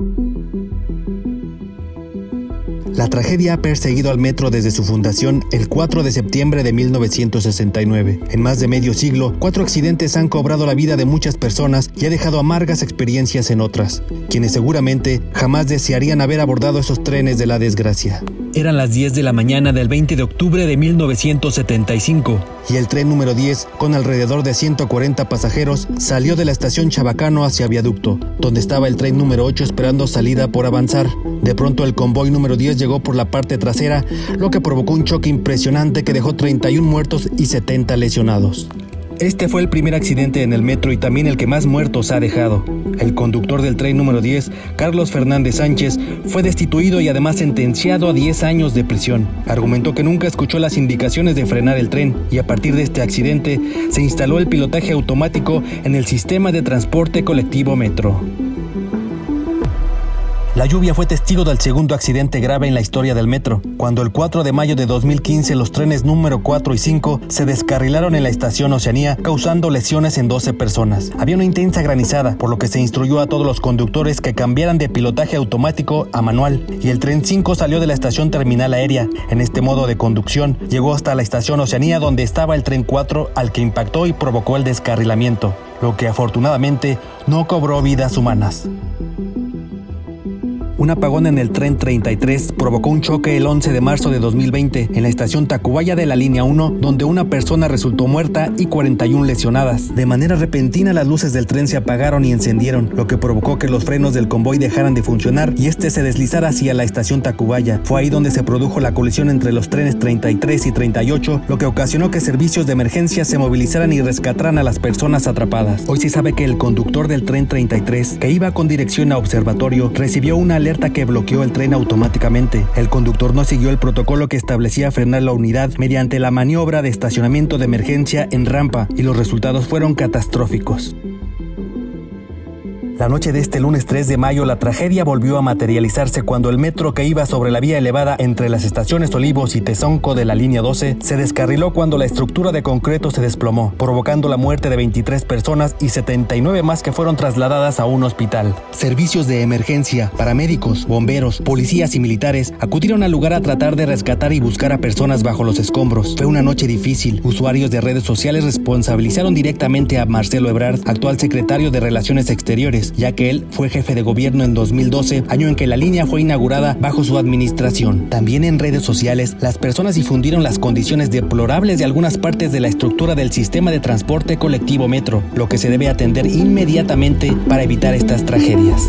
Thank you. La tragedia ha perseguido al metro desde su fundación el 4 de septiembre de 1969. En más de medio siglo, cuatro accidentes han cobrado la vida de muchas personas y ha dejado amargas experiencias en otras, quienes seguramente jamás desearían haber abordado esos trenes de la desgracia. Eran las 10 de la mañana del 20 de octubre de 1975 y el tren número 10, con alrededor de 140 pasajeros, salió de la estación Chabacano hacia Viaducto, donde estaba el tren número 8 esperando salida por avanzar. De pronto el convoy número 10 llegó por la parte trasera, lo que provocó un choque impresionante que dejó 31 muertos y 70 lesionados. Este fue el primer accidente en el metro y también el que más muertos ha dejado. El conductor del tren número 10, Carlos Fernández Sánchez, fue destituido y además sentenciado a 10 años de prisión. Argumentó que nunca escuchó las indicaciones de frenar el tren y a partir de este accidente se instaló el pilotaje automático en el sistema de transporte colectivo metro. La lluvia fue testigo del segundo accidente grave en la historia del metro, cuando el 4 de mayo de 2015 los trenes número 4 y 5 se descarrilaron en la estación Oceanía, causando lesiones en 12 personas. Había una intensa granizada, por lo que se instruyó a todos los conductores que cambiaran de pilotaje automático a manual, y el tren 5 salió de la estación terminal aérea. En este modo de conducción, llegó hasta la estación Oceanía donde estaba el tren 4 al que impactó y provocó el descarrilamiento, lo que afortunadamente no cobró vidas humanas. Un apagón en el tren 33 provocó un choque el 11 de marzo de 2020 en la estación Tacubaya de la línea 1, donde una persona resultó muerta y 41 lesionadas. De manera repentina las luces del tren se apagaron y encendieron, lo que provocó que los frenos del convoy dejaran de funcionar y este se deslizara hacia la estación Tacubaya. Fue ahí donde se produjo la colisión entre los trenes 33 y 38, lo que ocasionó que servicios de emergencia se movilizaran y rescataran a las personas atrapadas. Hoy se sabe que el conductor del tren 33, que iba con dirección a observatorio, recibió una alerta que bloqueó el tren automáticamente. El conductor no siguió el protocolo que establecía frenar la unidad mediante la maniobra de estacionamiento de emergencia en rampa y los resultados fueron catastróficos. La noche de este lunes 3 de mayo, la tragedia volvió a materializarse cuando el metro que iba sobre la vía elevada entre las estaciones Olivos y Tezonco de la línea 12 se descarriló cuando la estructura de concreto se desplomó, provocando la muerte de 23 personas y 79 más que fueron trasladadas a un hospital. Servicios de emergencia, paramédicos, bomberos, policías y militares acudieron al lugar a tratar de rescatar y buscar a personas bajo los escombros. Fue una noche difícil. Usuarios de redes sociales responsabilizaron directamente a Marcelo Ebrard, actual secretario de Relaciones Exteriores, ya que él fue jefe de gobierno en 2012, año en que la línea fue inaugurada bajo su administración. También en redes sociales, las personas difundieron las condiciones deplorables de algunas partes de la estructura del sistema de transporte colectivo metro, lo que se debe atender inmediatamente para evitar estas tragedias.